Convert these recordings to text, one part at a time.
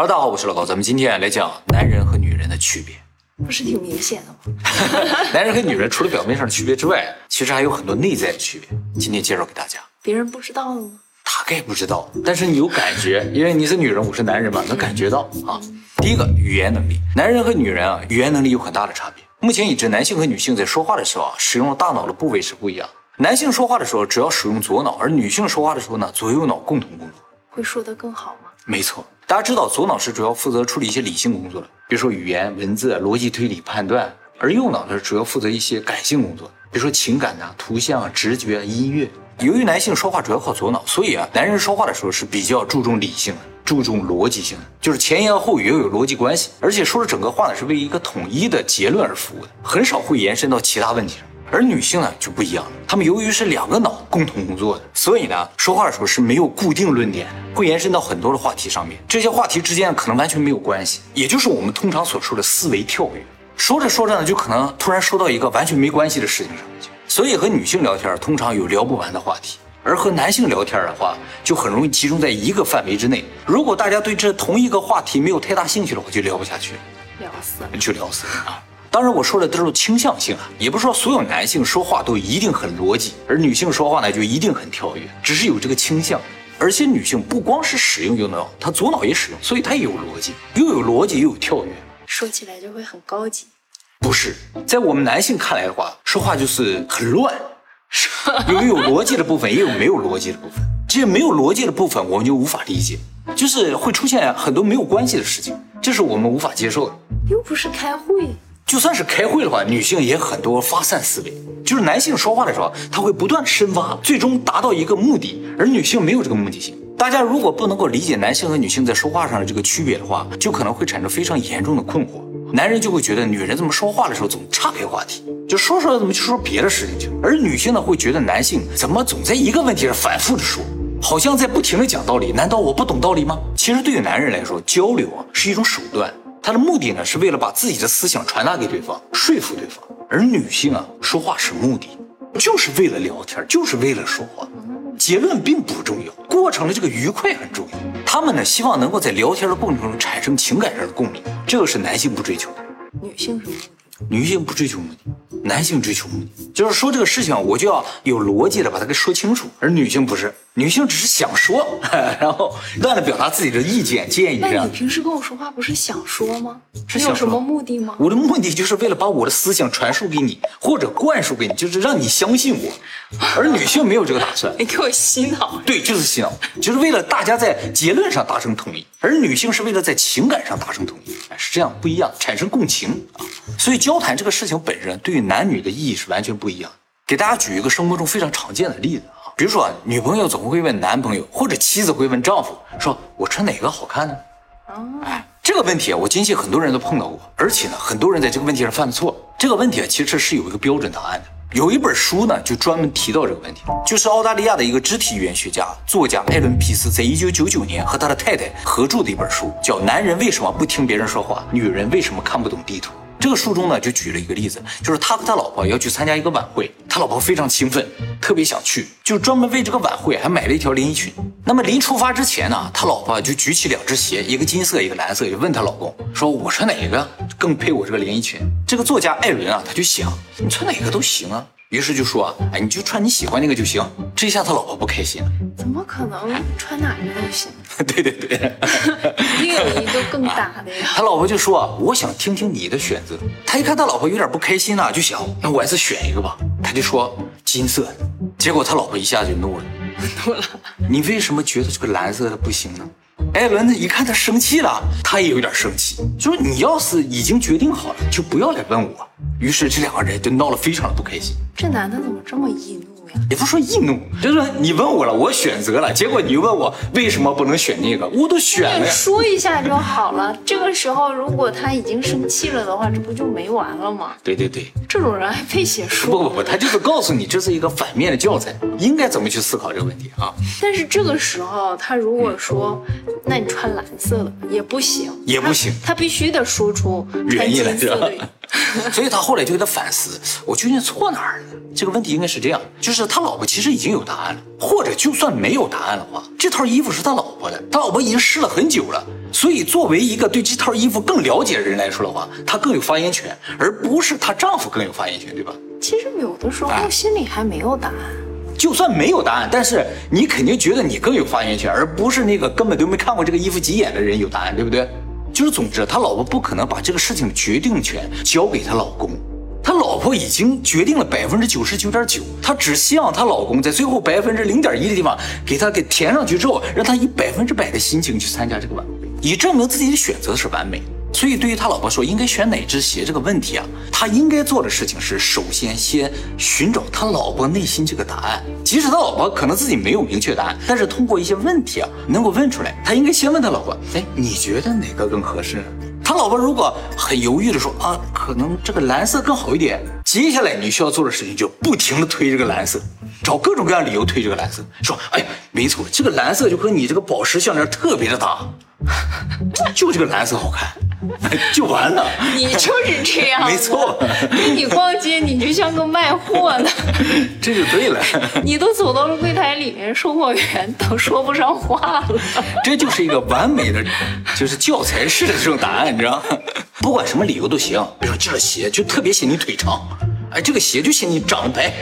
大家好，我是老高，咱们今天来讲男人和女人的区别。不是挺明显的吗？男人和女人除了表面上的区别之外，其实还有很多内在的区别。今天介绍给大家。别人不知道吗？大概不知道，但是你有感觉，因为你是女人，我是男人嘛，能感觉到啊。第一个，语言能力，男人和女人啊，语言能力有很大的差别。目前已知，男性和女性在说话的时候啊，使用大脑的部位是不一样。男性说话的时候主要使用左脑，而女性说话的时候呢，左右脑共同工作。会说得更好吗？没错，大家知道左脑是主要负责处理一些理性工作的，比如说语言、文字、逻辑推理、判断；而右脑呢，主要负责一些感性工作，比如说情感呐、图像啊、直觉、啊音乐。由于男性说话主要靠左脑，所以啊，男人说话的时候是比较注重理性的，注重逻辑性的，就是前言后语要有逻辑关系，而且说的整个话呢是为一个统一的结论而服务的，很少会延伸到其他问题上。而女性呢就不一样了，她们由于是两个脑共同工作的，所以呢说话的时候是没有固定论点，会延伸到很多的话题上面。这些话题之间可能完全没有关系，也就是我们通常所说的思维跳跃。说着说着呢，就可能突然说到一个完全没关系的事情上面去。所以和女性聊天通常有聊不完的话题，而和男性聊天的话就很容易集中在一个范围之内。如果大家对这同一个话题没有太大兴趣的话，就聊不下去，聊死了，就聊死了啊。当然，我说的都是倾向性啊，也不是说所有男性说话都一定很逻辑，而女性说话呢就一定很跳跃，只是有这个倾向。而且女性不光是使用右脑，她左脑也使用，所以她也有逻辑，又有逻辑又有跳跃，说起来就会很高级。不是，在我们男性看来的话，说话就是很乱，有有逻辑的部分，也有没有逻辑的部分。这些没有逻辑的部分，我们就无法理解，就是会出现很多没有关系的事情，这是我们无法接受的。又不是开会。就算是开会的话，女性也很多发散思维。就是男性说话的时候，他会不断深挖，最终达到一个目的，而女性没有这个目的性。大家如果不能够理解男性和女性在说话上的这个区别的话，就可能会产生非常严重的困惑。男人就会觉得女人怎么说话的时候总岔开话题，就说说怎么就说别的事情去。而女性呢，会觉得男性怎么总在一个问题上反复的说，好像在不停的讲道理。难道我不懂道理吗？其实对于男人来说，交流啊是一种手段。他的目的呢，是为了把自己的思想传达给对方，说服对方。而女性啊，说话是目的，就是为了聊天，就是为了说话。结论并不重要，过程的这个愉快很重要。他们呢，希望能够在聊天的过程中产生情感上的共鸣，这个是男性不追求的。女性是目的，女性不追求目的，男性追求目的，就是说这个事情我就要有逻辑的把它给说清楚。而女性不是。女性只是想说，然后乱的表达自己的意见建议。那你平时跟我说话不是想说吗？你有什么目的吗？我的目的就是为了把我的思想传输给你，或者灌输给你，就是让你相信我。而女性没有这个打算。你给我洗脑。对，就是洗脑，就是为了大家在结论上达成统一。而女性是为了在情感上达成统一，是这样不一样，产生共情啊。所以交谈这个事情本身对于男女的意义是完全不一样。给大家举一个生活中非常常见的例子。比如说，女朋友总会问男朋友，或者妻子会问丈夫，说我穿哪个好看呢？哎，这个问题啊，我坚信很多人都碰到过，而且呢，很多人在这个问题上犯错。这个问题啊，其实是有一个标准答案的。有一本书呢，就专门提到这个问题，就是澳大利亚的一个肢体语言学家、作家艾伦·皮斯在一九九九年和他的太太合著的一本书，叫《男人为什么不听别人说话，女人为什么看不懂地图》。这个书中呢，就举了一个例子，就是他和他老婆要去参加一个晚会，他老婆非常兴奋，特别想去，就专门为这个晚会还买了一条连衣裙。那么临出发之前呢，他老婆就举起两只鞋，一个金色，一个蓝色，就问他老公说：“我穿哪个更配我这个连衣裙？”这个作家艾伦啊，他就想，你穿哪个都行啊。于是就说：“哎，你就穿你喜欢那个就行。”这下他老婆不开心了。怎么可能穿哪个都行？对 对对，一定 有一个更大的呀。他老婆就说：“我想听听你的选择。”他一看他老婆有点不开心了，就想：“那我还是选一个吧。”他就说：“金色。”结果他老婆一下就怒了，怒了。你为什么觉得这个蓝色的不行呢？艾伦一看他生气了，他也有点生气，就是：“你要是已经决定好了，就不要来问我。”于是这两个人就闹得非常的不开心。这男的怎么这么阴怒？也不说易怒，就是你问我了，我选择了，结果你问我为什么不能选那个，我都选了。说一下就好了。这个时候如果他已经生气了的话，这不就没完了吗？对对对，这种人还配写书？不不不，他就是告诉你这是一个反面的教材，应该怎么去思考这个问题啊？但是这个时候他如果说，那你穿蓝色的也不行，也不行，他必须得说出原因来。所以他后来就给他反思，我究竟错哪儿了？这个问题应该是这样，就是他老婆其实已经有答案了，或者就算没有答案的话，这套衣服是他老婆的，他老婆已经试了很久了，所以，作为一个对这套衣服更了解的人来说的话，他更有发言权，而不是她丈夫更有发言权，对吧？其实有的时候心里还没有答案。就算没有答案，但是你肯定觉得你更有发言权，而不是那个根本都没看过这个衣服几眼的人有答案，对不对？就是总之，他老婆不可能把这个事情的决定权交给他老公，他老婆已经决定了百分之九十九点九，他只希望她老公在最后百分之零点一的地方给他给填上去之后，让他以百分之百的心情去参加这个晚会，以证明自己的选择是完美的。所以，对于他老婆说应该选哪只鞋这个问题啊，他应该做的事情是，首先先寻找他老婆内心这个答案。即使他老婆可能自己没有明确答案，但是通过一些问题啊，能够问出来。他应该先问他老婆：“哎，你觉得哪个更合适？”他老婆如果很犹豫的说：“啊，可能这个蓝色更好一点。”接下来你需要做的事情就不停的推这个蓝色，找各种各样理由推这个蓝色，说：“哎，没错，这个蓝色就和你这个宝石项链特别的搭，就这个蓝色好看。”就完了，你就是这样，没错。跟你逛街，你就像个卖货的，这就对了。你都走到了柜台里面，售货员都说不上话了。这就是一个完美的，就是教材式的这种答案，你知道吗？不管什么理由都行，比如说这鞋就特别显你腿长，哎，这个鞋就显你长白，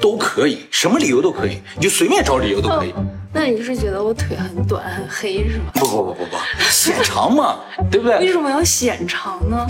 都可以，什么理由都可以，你就随便找理由都可以。那你是觉得我腿很短很黑是吗？不不不不不，显长嘛，对不对？为什么要显长呢？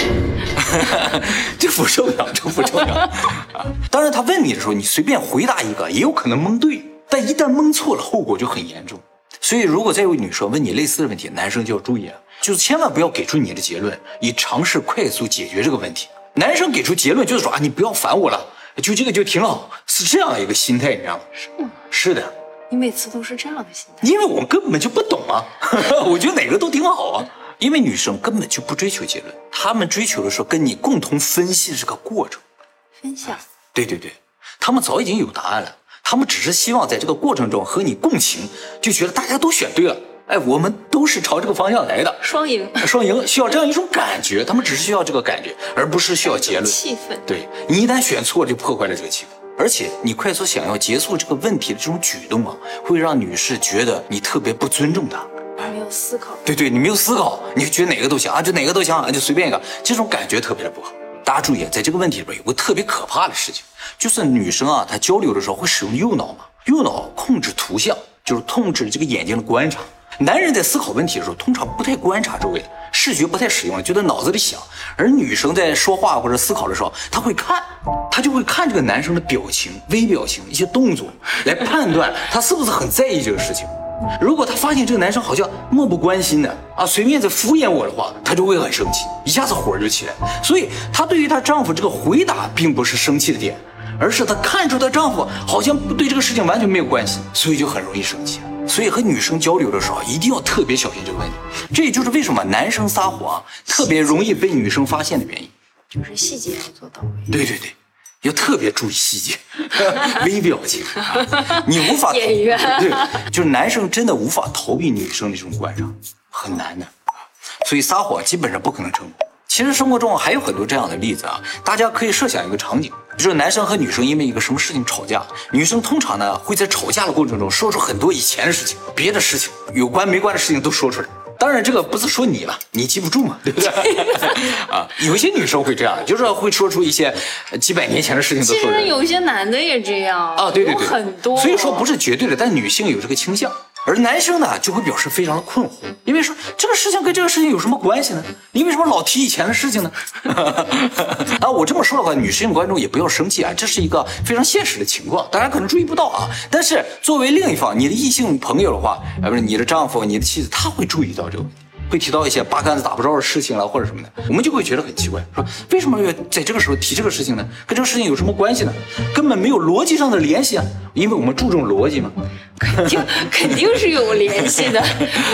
这不重要，这不重要。当然，他问你的时候，你随便回答一个，也有可能蒙对。但一旦蒙错了，后果就很严重。所以，如果再有女生问你类似的问题，男生就要注意了，就是千万不要给出你的结论，以尝试快速解决这个问题。男生给出结论就是说啊，你不要烦我了，就这个就挺好，是这样一个心态，你知道吗？是吗？是的。你每次都是这样的心态，因为我根本就不懂啊！我觉得哪个都挺好啊。因为女生根本就不追求结论，她们追求的是跟你共同分析这个过程。分享。对对对，她们早已经有答案了，她们只是希望在这个过程中和你共情，就觉得大家都选对了，哎，我们都是朝这个方向来的，双赢，双赢，需要这样一种感觉，他们只是需要这个感觉，而不是需要结论。气氛。对你一旦选错，就破坏了这个气氛。而且你快速想要结束这个问题的这种举动啊，会让女士觉得你特别不尊重她，没有思考。对对，你没有思考，你就觉得哪个都行啊，就哪个都行啊，就随便一个，这种感觉特别的不好。大家注意，在这个问题里边有个特别可怕的事情，就是女生啊，她交流的时候会使用右脑嘛，右脑控制图像，就是控制这个眼睛的观察。男人在思考问题的时候，通常不太观察周围的。视觉不太使用了，就在脑子里想。而女生在说话或者思考的时候，她会看，她就会看这个男生的表情、微表情、一些动作，来判断他是不是很在意这个事情。如果她发现这个男生好像漠不关心的啊，随便在敷衍我的话，她就会很生气，一下子火就起来。所以她对于她丈夫这个回答，并不是生气的点，而是她看出她丈夫好像对这个事情完全没有关系，所以就很容易生气。所以和女生交流的时候，一定要特别小心这个问题。这也就是为什么男生撒谎特别容易被女生发现的原因，就是细节要做到位。对对对，要特别注意细节，微表情，你无法演员对，就是男生真的无法逃避女生的这种观察，很难的。所以撒谎基本上不可能成功。其实生活中还有很多这样的例子啊，大家可以设想一个场景，就是男生和女生因为一个什么事情吵架，女生通常呢会在吵架的过程中说出很多以前的事情、别的事情、有关没关的事情都说出来。当然这个不是说你了，你记不住嘛，对不对？啊，有一些女生会这样，就是会说出一些几百年前的事情都说出来。其实有一些男的也这样啊，对对对，很多。所以说不是绝对的，但女性有这个倾向。而男生呢，就会表示非常的困惑，因为说这个事情跟这个事情有什么关系呢？你为什么老提以前的事情呢？啊，我这么说的话，女性观众也不要生气啊，这是一个非常现实的情况，大家可能注意不到啊。但是作为另一方，你的异性朋友的话，啊，不是你的丈夫、你的妻子，他会注意到这个问题。会提到一些八竿子打不着的事情了，或者什么的，我们就会觉得很奇怪，说为什么要在这个时候提这个事情呢？跟这个事情有什么关系呢？根本没有逻辑上的联系啊！因为我们注重逻辑嘛，肯定肯定是有联系的，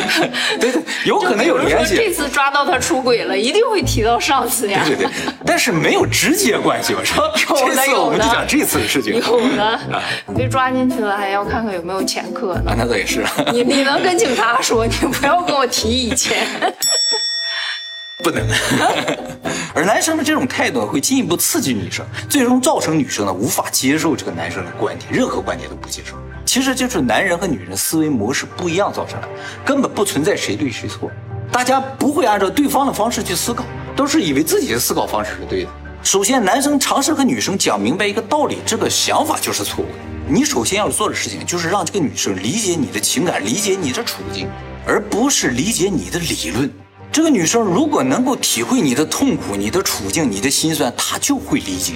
对对，有可能有联系。这次抓到他出轨了，一定会提到上次呀。对对对，但是没有直接关系嘛，是吧？这次我们就讲这次的事情。有呢，你被抓进去了，还要看看有没有前科呢。那倒也是。你你能跟警察说，你不要跟我提以前。不能，而男生的这种态度会进一步刺激女生，最终造成女生呢无法接受这个男生的观点，任何观点都不接受。其实就是男人和女人思维模式不一样造成的，根本不存在谁对谁错。大家不会按照对方的方式去思考，都是以为自己的思考方式是对的。首先，男生尝试和女生讲明白一个道理，这个想法就是错误的。你首先要做的事情就是让这个女生理解你的情感，理解你的处境，而不是理解你的理论。这个女生如果能够体会你的痛苦、你的处境、你的心酸，她就会理解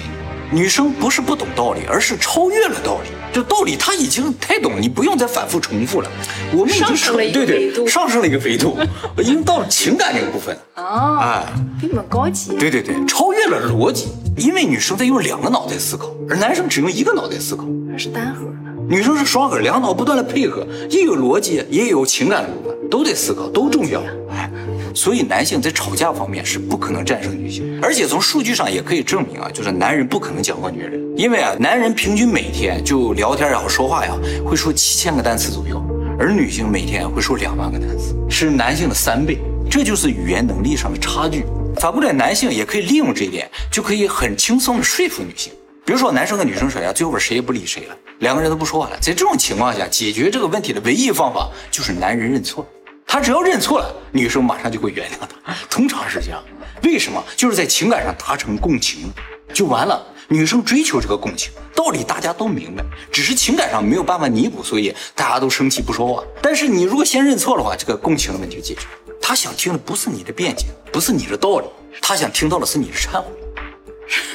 你。女生不是不懂道理，而是超越了道理。这道理他已经太懂，你不用再反复重复了。我们已经上升了一个对对上升了一个维度，已经到了情感这个部分。哦，哎，比你们高级。对对对，超越了逻辑，因为女生在用两个脑袋思考，而男生只用一个脑袋思考。还是单核的。女生是双核，两个脑不断的配合，也有逻辑，也有情感的部分，都得思考，都重要。哎，所以男性在吵架方面是不可能战胜女性，而且从数据上也可以证明啊，就是男人不可能讲过女人，因为啊，男人平均每天就聊天也好说话呀，会说七千个单词左右，而女性每天会说两万个单词，是男性的三倍，这就是语言能力上的差距。反过来，男性也可以利用这一点，就可以很轻松的说服女性。比如说，男生和女生吵架，最后边谁也不理谁了，两个人都不说话了。在这种情况下，解决这个问题的唯一方法就是男人认错。他只要认错了，女生马上就会原谅他。通常是这样，为什么？就是在情感上达成共情就完了。女生追求这个共情，道理大家都明白，只是情感上没有办法弥补，所以大家都生气不说话。但是你如果先认错的话，这个共情的问题就解决了。他想听的不是你的辩解，不是你的道理，他想听到的是你的忏悔。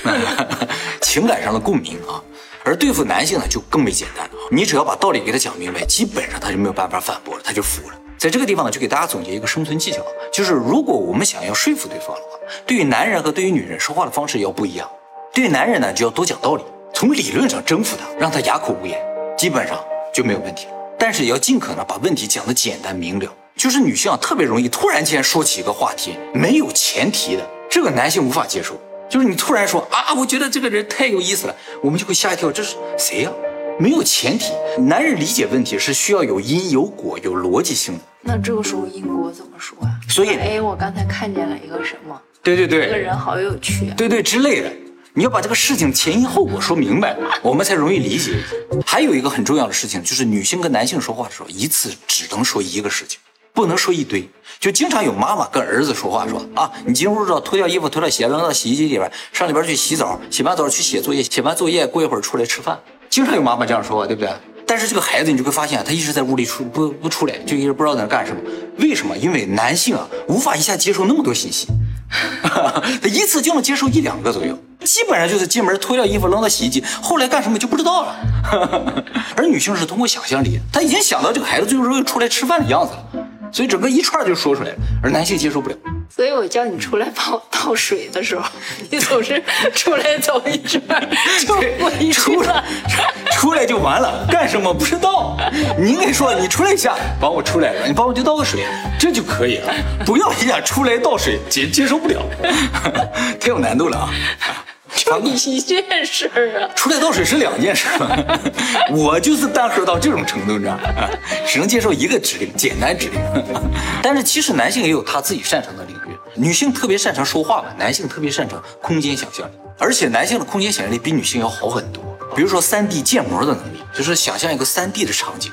情感上的共鸣啊，而对付男性呢就更为简单了，你只要把道理给他讲明白，基本上他就没有办法反驳了，他就服了。在这个地方呢，就给大家总结一个生存技巧，就是如果我们想要说服对方的话，对于男人和对于女人说话的方式要不一样。对男人呢，就要多讲道理，从理论上征服他，让他哑口无言，基本上就没有问题了。但是也要尽可能把问题讲得简单明了。就是女性啊，特别容易突然间说起一个话题，没有前提的，这个男性无法接受。就是你突然说啊，我觉得这个人太有意思了，我们就会吓一跳，这是谁呀、没有前提，男人理解问题是需要有因有果、有逻辑性的。那这个时候因果怎么说啊？所以哎，我刚才看见了一个什么，对对对这个，人好有趣啊。对对之类的，你要把这个事情前因后果说明白，我们才容易理解。还有一个很重要的事情，就是女性跟男性说话的时候，一次只能说一个事情，不能说一堆。就经常有妈妈跟儿子说话说啊，你进屋之后脱掉衣服、脱掉鞋，扔到洗衣机里边，上里边去洗澡，洗完澡去写作业，写完作业过一会儿出来吃饭。经常有妈妈这样说话，对不对？但是这个孩子你就会发现，他一直在屋里出不不出来，就一直不知道在那干什么。为什么？因为男性啊无法一下接受那么多信息，他一次就能接受一两个左右，基本上就是进门脱掉衣服扔到洗衣机，后来干什么就不知道了。而女性是通过想象力，她已经想到这个孩子最后会出来吃饭的样子了，所以整个一串就说出来了，而男性接受不了。所以我叫你出来帮我倒水的时候，你总是出来走一圈儿就出来。出来就完了，干什么不知道。你应该说你出来一下，帮我出来了，你帮我去倒个水，这就可以了。不要一下出来倒水，接接受不了，太有难度了啊。就你一件事儿啊。出来倒水是两件事，我就是单核到这种程度，你知道吗？只能接受一个指令，简单指令。但是其实男性也有他自己擅长的领域，女性特别擅长说话嘛，男性特别擅长空间想象力，而且男性的空间想象力比女性要好很多。比如说三 D 建模的能力，就是想象一个三 D 的场景。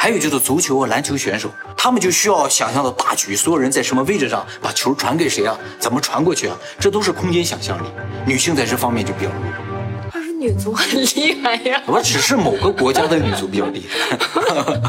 还有就是足球啊、篮球选手，他们就需要想象到大局，所有人在什么位置上，把球传给谁啊，怎么传过去啊，这都是空间想象力。女性在这方面就比较弱。她是女足很厉害呀。我只是某个国家的女足比较厉害。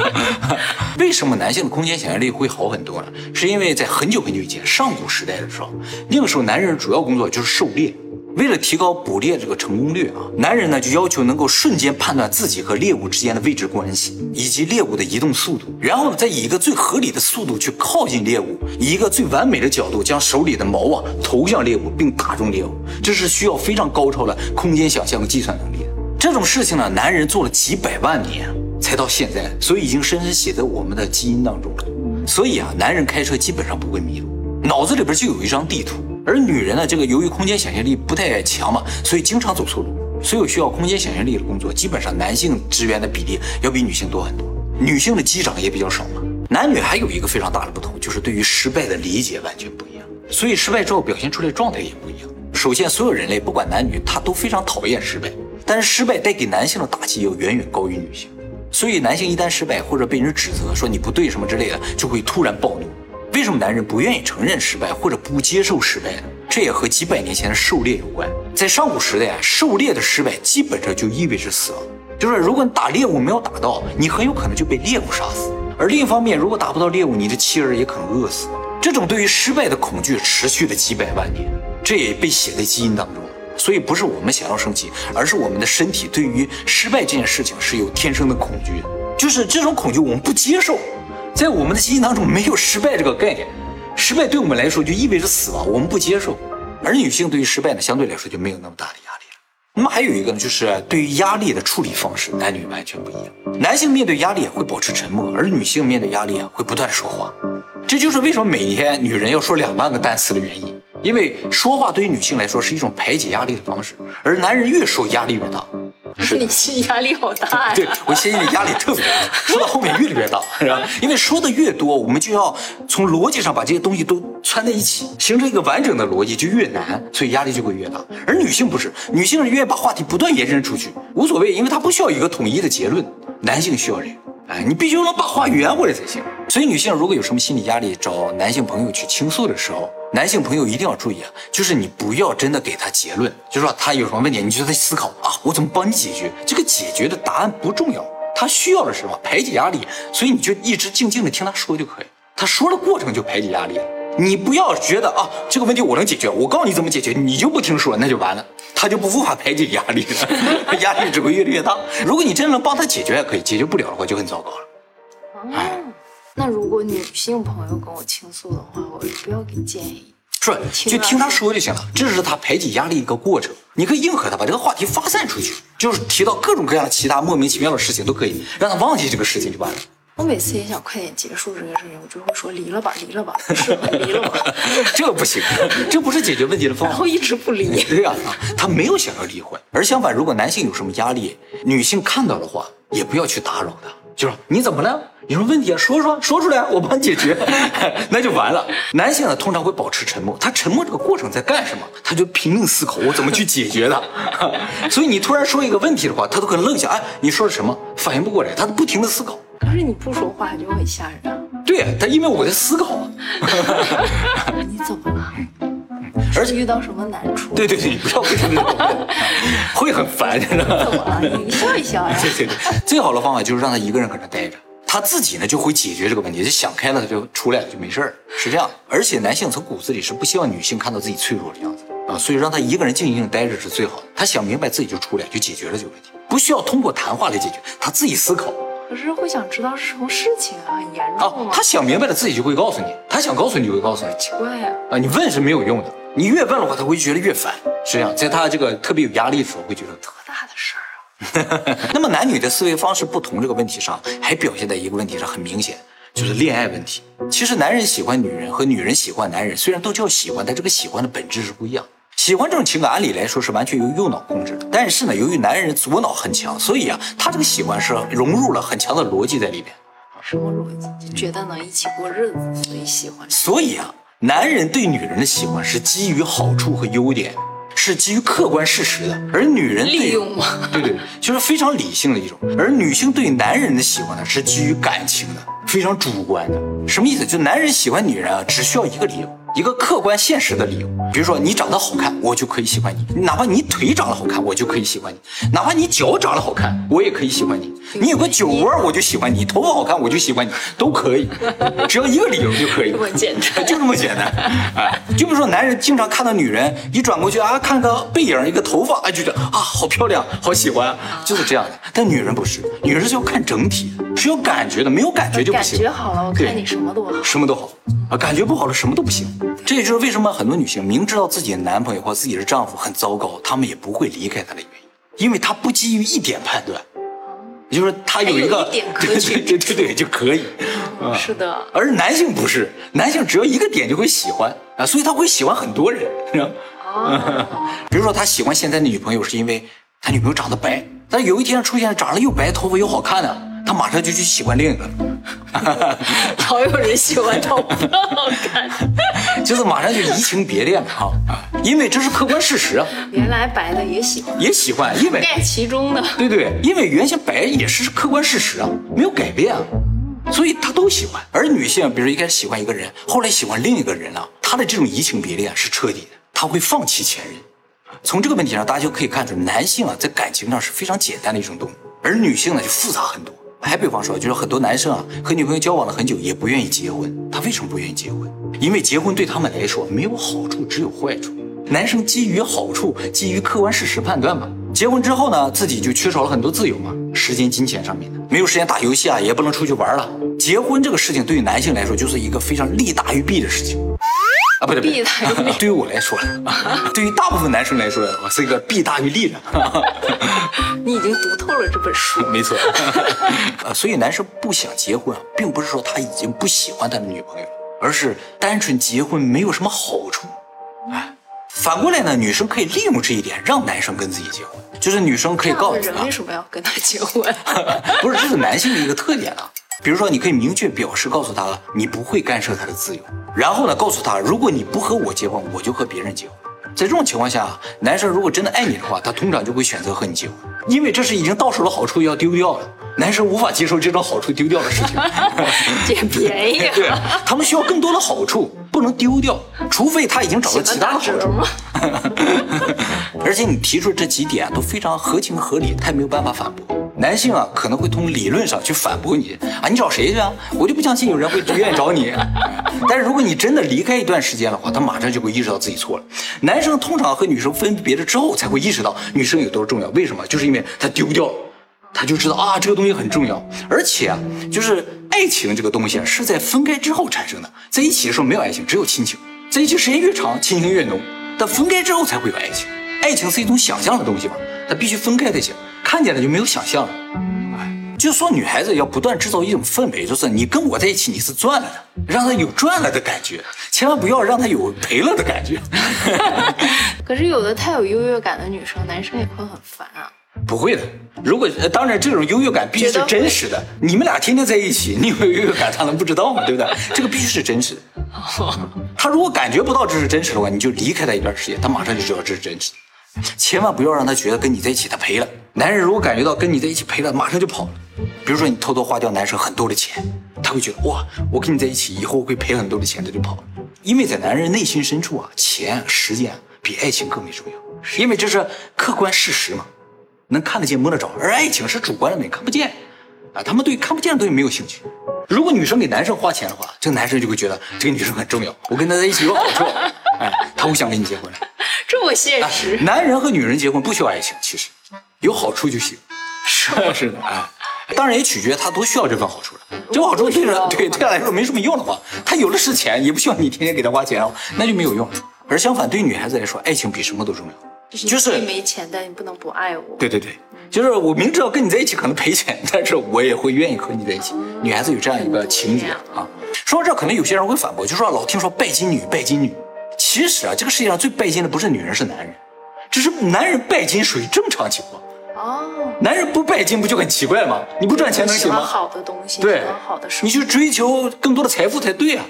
为什么男性的空间想象力会好很多呢？是因为在很久很久以前，上古时代的时候，那个时候男人主要工作就是狩猎。为了提高捕猎这个成功率啊，男人呢就要求能够瞬间判断自己和猎物之间的位置关系，以及猎物的移动速度，然后呢再以一个最合理的速度去靠近猎物，以一个最完美的角度将手里的矛啊投向猎物并打中猎物，这是需要非常高超的空间想象和计算能力的。这种事情呢，男人做了几百万年才到现在，所以已经深深写在我们的基因当中了。所以啊，男人开车基本上不会迷路，脑子里边就有一张地图。而女人呢，这个由于空间想象力不太强嘛，所以经常走错路。所有需要空间想象力的工作，基本上男性职员的比例要比女性多很多，女性的机长也比较少嘛。男女还有一个非常大的不同，就是对于失败的理解完全不一样，所以失败之后表现出来的状态也不一样。首先，所有人类不管男女，他都非常讨厌失败，但是失败带给男性的打击要远远高于女性。所以男性一旦失败或者被人指责说你不对什么之类的，就会突然暴怒。为什么男人不愿意承认失败或者不接受失败呢？这也和几百年前的狩猎有关。在上古时代，狩猎的失败基本上就意味着死亡。就是如果你打猎物没有打到，你很有可能就被猎物杀死。而另一方面，如果打不到猎物，你的妻儿也可能饿死。这种对于失败的恐惧持续了几百万年，这也被写在基因当中。所以不是我们想要生气，而是我们的身体对于失败这件事情是有天生的恐惧的。就是这种恐惧我们不接受。在我们的基因当中没有失败这个概念，失败对我们来说就意味着死亡，我们不接受。而女性对于失败呢，相对来说就没有那么大的压力了。那么还有一个呢，就是对于压力的处理方式，男女完全不一样。男性面对压力会保持沉默，而女性面对压力啊会不断说话。这就是为什么每天女人要说两万个单词的原因，因为说话对于女性来说是一种排解压力的方式，而男人越说压力越大。是你心压力好大呀！对我心里压力特别大，说到后面越来越大，是吧？因为说的越多，我们就要从逻辑上把这些东西都串在一起，形成一个完整的逻辑，就越难，所以压力就会越大。而女性不是，女性是愿意把话题不断延伸出去，无所谓，因为她不需要一个统一的结论。男性需要这个，哎，你必须能把话圆回来才行。所以女性如果有什么心理压力，找男性朋友去倾诉的时候。男性朋友一定要注意啊，就是你不要真的给他结论，就说他有什么问题，你就在思考啊，我怎么帮你解决？这个解决的答案不重要，他需要的是什么？排解压力，所以你就一直静静的听他说就可以。他说的过程就排解压力，你不要觉得啊，这个问题我能解决，我告诉你怎么解决，你就不听说，那就完了，他就不无法排解压力了，压力只会越来越大。如果你真的能帮他解决，也可以；解决不了的话，就很糟糕了。哎。那如果女性朋友跟我倾诉的话，我不要给建议，是就听他说就行了。这是他排解压力一个过程，你可以应和他，把这个话题发散出去，就是提到各种各样的其他莫名其妙的事情都可以，让他忘记这个事情就完了。我每次也想快点结束这个事情，我就会说离了吧，离了吧，是离了吧。这不行，这不是解决问题的方法。然后一直不离。对呀，他没有想要离婚，而相反，如果男性有什么压力，女性看到的话，也不要去打扰他。就说你怎么了？有什么问题啊？说说说出来，我帮你解决，那就完了。男性呢，通常会保持沉默，他沉默这个过程在干什么？他就拼命思考我怎么去解决它。所以你突然说一个问题的话，他都可能愣下。哎，你说的什么？反应不过来，他不停的思考。可是你不说话就很吓人。啊对他，因为我在思考。你怎么了？而且遇到什么难处？对对对，你不要不停的，会很烦，知道吗？怎么了？你笑一笑呀。对对对，最好的方法就是让他一个人搁那待着，他自己呢就会解决这个问题，就想开了他就出来了，就没事儿，是这样。而且男性从骨子里是不希望女性看到自己脆弱的样子啊，所以让他一个人静静待着是最好的。他想明白自己就出来，就解决了这个问题，不需要通过谈话来解决，他自己思考。可是会想知道是什么事情啊，很严重吗？他想明白了自己就会告诉你，他想告诉你就会告诉你。奇怪呀！啊，你问是没有用的。你越问的话，他会觉得越烦，是这样。在他这个特别有压力的时候，会觉得多大的事儿啊。那么男女的思维方式不同，这个问题上还表现在一个问题上很明显，就是恋爱问题。其实男人喜欢女人和女人喜欢男人，虽然都叫喜欢，但这个喜欢的本质是不一样。喜欢这种情感，按理来说是完全由右脑控制的，但是呢，由于男人左脑很强，所以啊，他这个喜欢是融入了很强的逻辑在里面。什么逻辑？就觉得能一起过日子，所以喜欢。所以啊。男人对女人的喜欢是基于好处和优点，是基于客观事实的，而女人利用吗？对对，就是非常理性的一种。而女性对男人的喜欢呢，是基于感情的，非常主观的。什么意思？就男人喜欢女人啊，只需要一个理由。一个客观现实的理由，比如说你长得好看，我就可以喜欢你；哪怕你腿长得好看，我就可以喜欢你；哪怕你脚长得好看，我也可以喜欢你。你有个酒窝，我就喜欢你；头发好看，我就喜欢你，都可以，只要一个理由就可以。这么简单，就这么简单。哎，就比如说男人经常看到女人一转过去啊，看个背影，一个头发，哎，就觉得啊，好漂亮，好喜欢，就是这样的。但女人不是，女人是要看整体的，是有感觉的，没有感觉就不行。感觉好了，我看你什么都好，什么都好啊，感觉不好了，什么都不行。这也就是为什么很多女性明知道自己的男朋友或自己的丈夫很糟糕，她们也不会离开他的原因，因为她不基于一点判断，也就是她有一个对对对对对就可以，是的。而男性不是，男性只要一个点就会喜欢啊，所以他会喜欢很多人，是吧？比如说他喜欢现在的女朋友是因为他女朋友长得白，但有一天出现长得又白、头发又好看的，他马上就去喜欢另一个了。老有人喜欢头发好看，就是马上就移情别恋了哈啊！因为这是客观事实啊。原来白的也喜欢，也喜欢，因为盖其中的。对对，因为原先白也是客观事实啊，没有改变啊。所以他都喜欢。而女性，比如一开始喜欢一个人，后来喜欢另一个人了，她的这种移情别恋是彻底的，她会放弃前任。从这个问题上，大家就可以看出，男性啊在感情上是非常简单的一种动物，而女性呢就复杂很多。还比方说，就是很多男生啊和女朋友交往了很久，也不愿意结婚。他为什么不愿意结婚？因为结婚对他们来说没有好处，只有坏处。男生基于好处，基于客观事实判断嘛。结婚之后呢，自己就缺少了很多自由嘛，时间、金钱上面的，没有时间打游戏啊，也不能出去玩了。结婚这个事情对于男性来说，就是一个非常利大于弊的事情。啊，不对，弊大于利。对于我来说，对于大部分男生来说，我是一个弊大于利的。你已经读透了这本书。没错。呃，所以男生不想结婚啊，并不是说他已经不喜欢他的女朋友，而是单纯结婚没有什么好处。哎，反过来呢，女生可以利用这一点，让男生跟自己结婚。就是女生可以告诉他，为什么要跟他结婚？不是，这是男性的一个特点啊。比如说，你可以明确表示告诉他，你不会干涉他的自由。然后呢，告诉他，如果你不和我结婚，我就和别人结婚。在这种情况下，男生如果真的爱你的话，他通常就会选择和你结婚，因为这是已经到手的好处要丢掉了。男生无法接受这种好处丢掉的事情，捡便宜。对，他们需要更多的好处，不能丢掉，除非他已经找到其他的好处。而且你提出这几点都非常合情合理，他也没有办法反驳。男性啊，可能会从理论上去反驳你啊，你找谁去啊？我就不相信有人会愿意找你。但是如果你真的离开一段时间的话，他马上就会意识到自己错了。男生通常和女生分别了之后，才会意识到女生有多重要。为什么？就是因为他丢掉了，他就知道啊，这个东西很重要。而且啊，就是爱情这个东西啊，是在分开之后产生的。在一起的时候没有爱情，只有亲情。在一起时间越长，亲情越浓。但分开之后才会有爱情。爱情是一种想象的东西嘛，它必须分开才行。看见了就没有想象了，哎，就说女孩子要不断制造一种氛围，就是你跟我在一起你是赚了的，让她有赚了的感觉，千万不要让她有赔了的感觉。可是有的太有优越感的女生，男生也会很烦啊。不会的，如果当然这种优越感必须是真实的，你们俩天天在一起，你有优越感，他能不知道吗？对不对？这个必须是真实的。他如果感觉不到这是真实的话，你就离开他一段时间，他马上就知道这是真实的。千万不要让他觉得跟你在一起他赔了。男人如果感觉到跟你在一起赔了，马上就跑了。比如说你偷偷花掉男生很多的钱，他会觉得哇，我跟你在一起以后会赔很多的钱，他就跑了。因为在男人内心深处啊，钱、时间比爱情更为重要，因为这是客观事实嘛，能看得见摸得着。而爱情是主观的，你看不见啊，他们对看不见的东西没有兴趣。如果女生给男生花钱的话，这个男生就会觉得这个女生很重要，我跟她在一起有好处，哎，他会想跟你结婚。这么现实，男人和女人结婚不需要爱情，其实有好处就行。是 是的，哎，当然也取决他多需要这份好处了。这个好处对着对对他来说没什么用的话，他有的是钱，也不需要你天天给他花钱哦，那就没有用。而相反，对女孩子来说，爱情比什么都重要。就是没钱，但你不能不爱我。对对对，就是我明知道跟你在一起可能赔钱，但是我也会愿意和你在一起。女孩子有这样一个情节啊。说到这，可能有些人会反驳，就说老听说拜金女，拜金女。其实啊，这个世界上最拜金的不是女人，是男人。只是男人拜金属于正常情况。哦，男人不拜金不就很奇怪吗？你不赚钱能行吗？好的东西，对，好的你去追求更多的财富才对啊。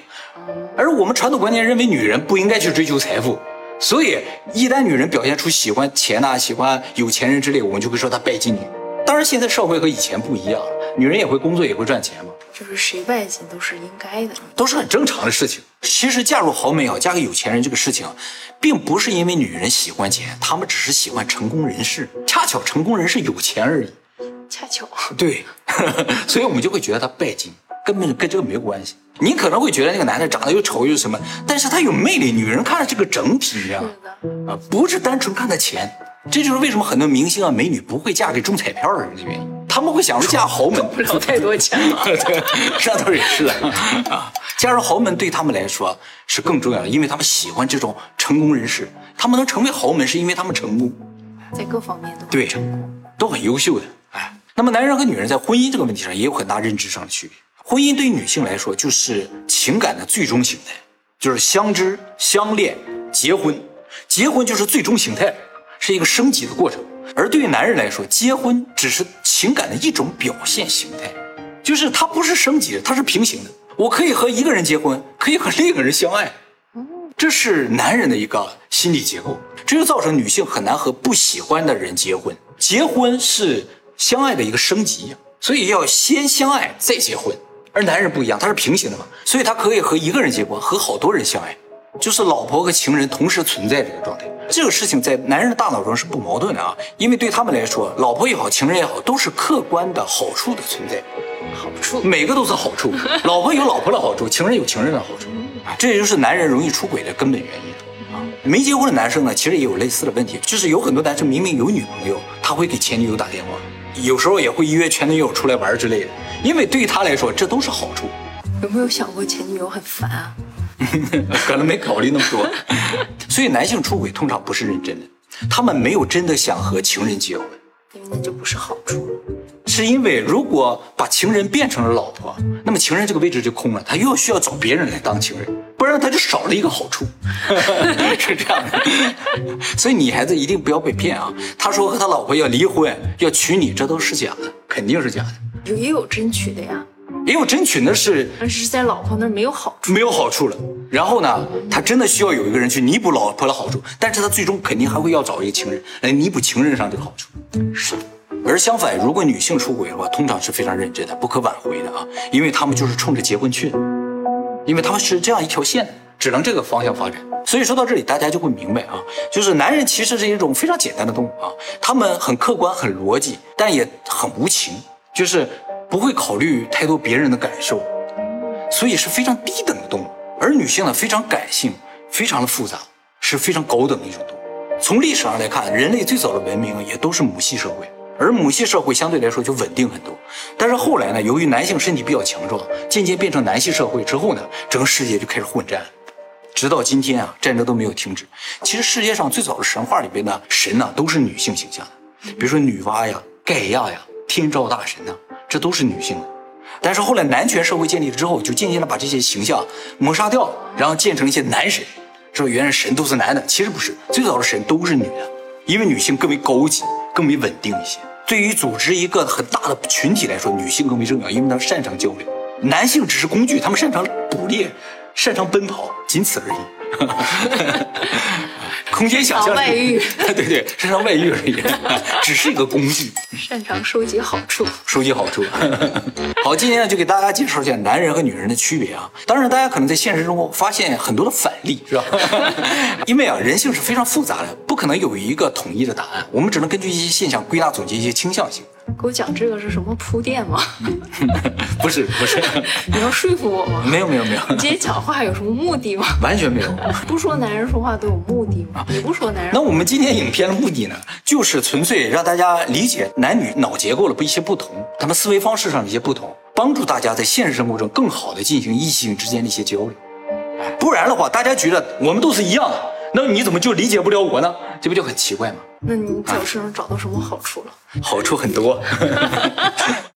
而我们传统观念认为女人不应该去追求财富，所以一旦女人表现出喜欢钱呐、喜欢有钱人之类，我们就会说她拜金女。当然，现在社会和以前不一样了，女人也会工作，也会赚钱嘛。就是谁拜金都是应该的，都是很正常的事情。其实嫁入豪门也好，嫁给有钱人这个事情，并不是因为女人喜欢钱，她们只是喜欢成功人士。恰巧成功人士有钱而已。恰巧。对，所以我们就会觉得她拜金，根本跟这个没有关系。你可能会觉得那个男的长得又丑又什么，但是他有魅力。女人看的这个整体呀，啊，不是单纯看他钱。这就是为什么很多明星啊、美女不会嫁给中彩票的人的原因。他们会想着嫁豪门，不 了太多钱了。对，这倒也是的啊。嫁入豪门对他们来说是更重要的，因为他们喜欢这种成功人士。他们能成为豪门，是因为他们成功，在各方面都对成功，都很优秀的。哎，那么男人和女人在婚姻这个问题上也有很大认知上的区别。婚姻对于女性来说，就是情感的最终形态，就是相知、相恋、结婚。结婚就是最终形态，是一个升级的过程。而对于男人来说，结婚只是情感的一种表现形态，就是它不是升级的，它是平行的。我可以和一个人结婚，可以和另一个人相爱，这是男人的一个心理结构，这就造成女性很难和不喜欢的人结婚。结婚是相爱的一个升级，所以要先相爱再结婚。而男人不一样，他是平行的嘛，所以他可以和一个人结婚，和好多人相爱，就是老婆和情人同时存在这个状态。这个事情在男人的大脑中是不矛盾的啊，因为对他们来说，老婆也好，情人也好，都是客观的好处的存在，好处。每个都是好处。老婆有老婆的好处，情人有情人的好处啊，这也就是男人容易出轨的根本原因啊。没结婚的男生呢，其实也有类似的问题，就是有很多男生明明有女朋友，他会给前女友打电话，有时候也会约前女友出来玩之类的，因为对于他来说，这都是好处。有没有想过前女友很烦啊？可能没考虑那么多，所以男性出轨通常不是认真的，他们没有真的想和情人结婚，因为那就不是好处。是因为如果把情人变成了老婆，那么情人这个位置就空了，他又需要找别人来当情人，不然他就少了一个好处，是这样的。所以女孩子一定不要被骗啊！他说和他老婆要离婚，要娶你，这都是假的，肯定是假的。也有争取的呀。也有争取，那是但是在老婆那儿没有好处，没有好处了。然后呢，他真的需要有一个人去弥补老婆的好处，但是他最终肯定还会要找一个情人来弥补情人上这个好处。是。而相反，如果女性出轨的话，通常是非常认真的，不可挽回的啊，因为他们就是冲着结婚去的，因为他们是这样一条线，只能这个方向发展。所以说到这里，大家就会明白啊，就是男人其实是一种非常简单的动物啊，他们很客观、很逻辑，但也很无情，就是。不会考虑太多别人的感受，所以是非常低等的动物。而女性呢，非常感性，非常的复杂，是非常高等的一种动物。从历史上来看，人类最早的文明也都是母系社会，而母系社会相对来说就稳定很多。但是后来呢，由于男性身体比较强壮，渐渐变成男系社会之后呢，整个世界就开始混战，直到今天啊，战争都没有停止。其实世界上最早的神话里边的神呢，都是女性形象的，比如说女娲呀、盖亚呀、天照大神呐。这都是女性的，但是后来男权社会建立了之后，就渐渐的把这些形象抹杀掉，然后建成一些男神，说原来神都是男的，其实不是，最早的神都是女的，因为女性更为高级，更为稳定一些。对于组织一个很大的群体来说，女性更为重要，因为她们擅长交流，男性只是工具，他们擅长捕猎，擅长奔跑，仅此而已。空间想象外遇，对对，擅长外遇而已，只是一个工具，擅长收集好处，收集好处。好，今天呢就给大家介绍一下男人和女人的区别啊。当然，大家可能在现实中发现很多的反例，是吧？因为啊，人性是非常复杂的，不可能有一个统一的答案，我们只能根据一些现象归纳总结一些倾向性。给我讲这个是什么铺垫吗？不 是不是，你要说服我吗？没有没有没有。你今天讲话有什么目的吗？完全没有。不说男人说话都有目的吗？你不说男人。那我们今天影片的目的呢，就是纯粹让大家理解男女脑结构的不一些不同，他们思维方式上的一些不同，帮助大家在现实生活中更好的进行异性之间的一些交流。不然的话，大家觉得我们都是一样的，那你怎么就理解不了我呢？这不就很奇怪吗？那你在我身上找到什么好处了？好处很多。